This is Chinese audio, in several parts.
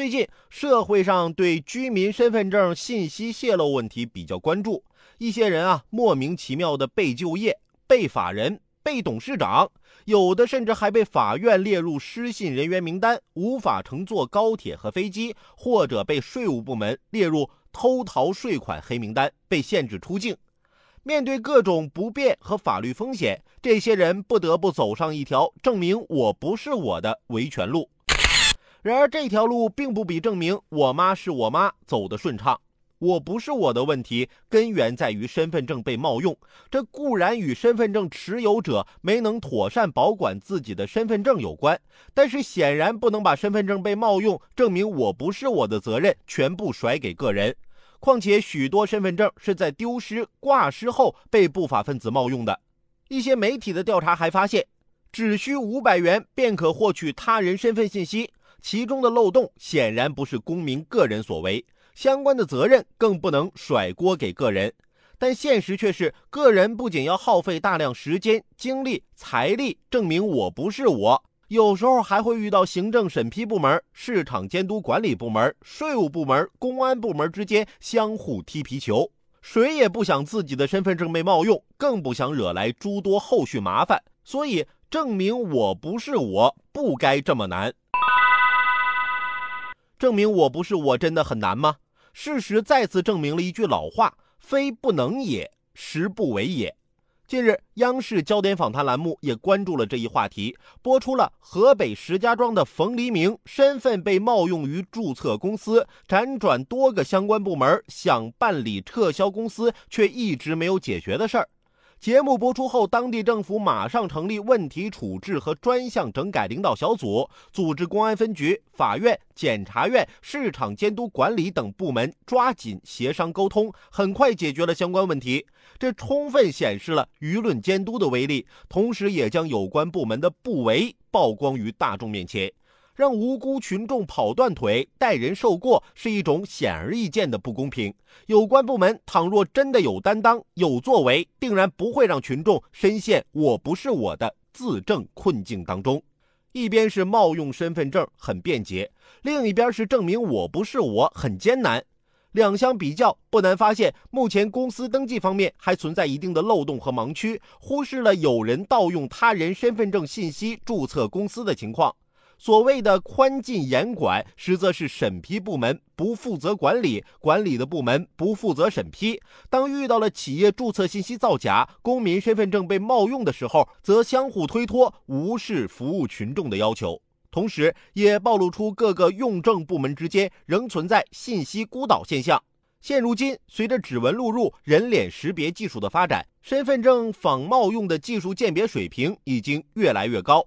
最近社会上对居民身份证信息泄露问题比较关注，一些人啊莫名其妙的被就业、被法人、被董事长，有的甚至还被法院列入失信人员名单，无法乘坐高铁和飞机，或者被税务部门列入偷逃税款黑名单，被限制出境。面对各种不便和法律风险，这些人不得不走上一条证明我不是我的维权路。然而，这条路并不比证明我妈是我妈走得顺畅。我不是我的问题，根源在于身份证被冒用。这固然与身份证持有者没能妥善保管自己的身份证有关，但是显然不能把身份证被冒用证明我不是我的责任全部甩给个人。况且，许多身份证是在丢失、挂失后被不法分子冒用的。一些媒体的调查还发现，只需五百元便可获取他人身份信息。其中的漏洞显然不是公民个人所为，相关的责任更不能甩锅给个人。但现实却是，个人不仅要耗费大量时间、精力、财力证明我不是我，有时候还会遇到行政审批部门、市场监督管理部门、税务部门、公安部门之间相互踢皮球。谁也不想自己的身份证被冒用，更不想惹来诸多后续麻烦。所以，证明我不是我，不该这么难。证明我不是我真的很难吗？事实再次证明了一句老话：“非不能也，实不为也。”近日，央视焦点访谈栏目也关注了这一话题，播出了河北石家庄的冯黎明身份被冒用于注册公司，辗转多个相关部门想办理撤销公司，却一直没有解决的事儿。节目播出后，当地政府马上成立问题处置和专项整改领导小组，组织公安分局、法院、检察院、市场监督管理等部门抓紧协商沟通，很快解决了相关问题。这充分显示了舆论监督的威力，同时也将有关部门的不为曝光于大众面前。让无辜群众跑断腿、代人受过，是一种显而易见的不公平。有关部门倘若真的有担当、有作为，定然不会让群众深陷“我不是我的”自证困境当中。一边是冒用身份证很便捷，另一边是证明我不是我很艰难。两相比较，不难发现，目前公司登记方面还存在一定的漏洞和盲区，忽视了有人盗用他人身份证信息注册公司的情况。所谓的宽进严管，实则是审批部门不负责管理，管理的部门不负责审批。当遇到了企业注册信息造假、公民身份证被冒用的时候，则相互推脱，无视服务群众的要求。同时，也暴露出各个用证部门之间仍存在信息孤岛现象。现如今，随着指纹录入、人脸识别技术的发展，身份证仿冒用的技术鉴别水平已经越来越高。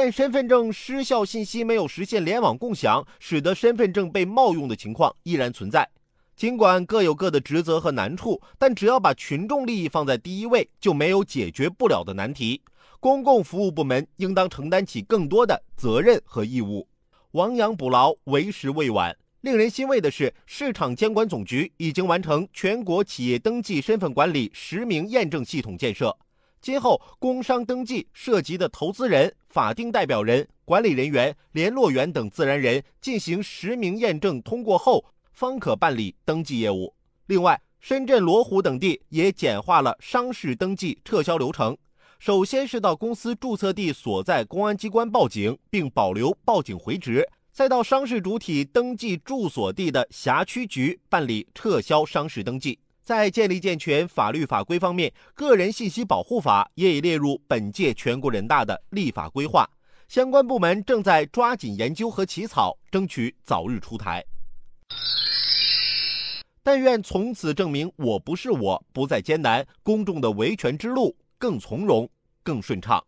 但身份证失效信息没有实现联网共享，使得身份证被冒用的情况依然存在。尽管各有各的职责和难处，但只要把群众利益放在第一位，就没有解决不了的难题。公共服务部门应当承担起更多的责任和义务。亡羊补牢，为时未晚。令人欣慰的是，市场监管总局已经完成全国企业登记身份管理实名验证系统建设。今后，工商登记涉及的投资人、法定代表人、管理人员、联络员等自然人进行实名验证通过后，方可办理登记业务。另外，深圳、罗湖等地也简化了商事登记撤销流程。首先是到公司注册地所在公安机关报警，并保留报警回执；再到商事主体登记住所地的辖区局办理撤销商事登记。在建立健全法律法规方面，《个人信息保护法》也已列入本届全国人大的立法规划，相关部门正在抓紧研究和起草，争取早日出台。但愿从此证明我不是我不再艰难，公众的维权之路更从容、更顺畅。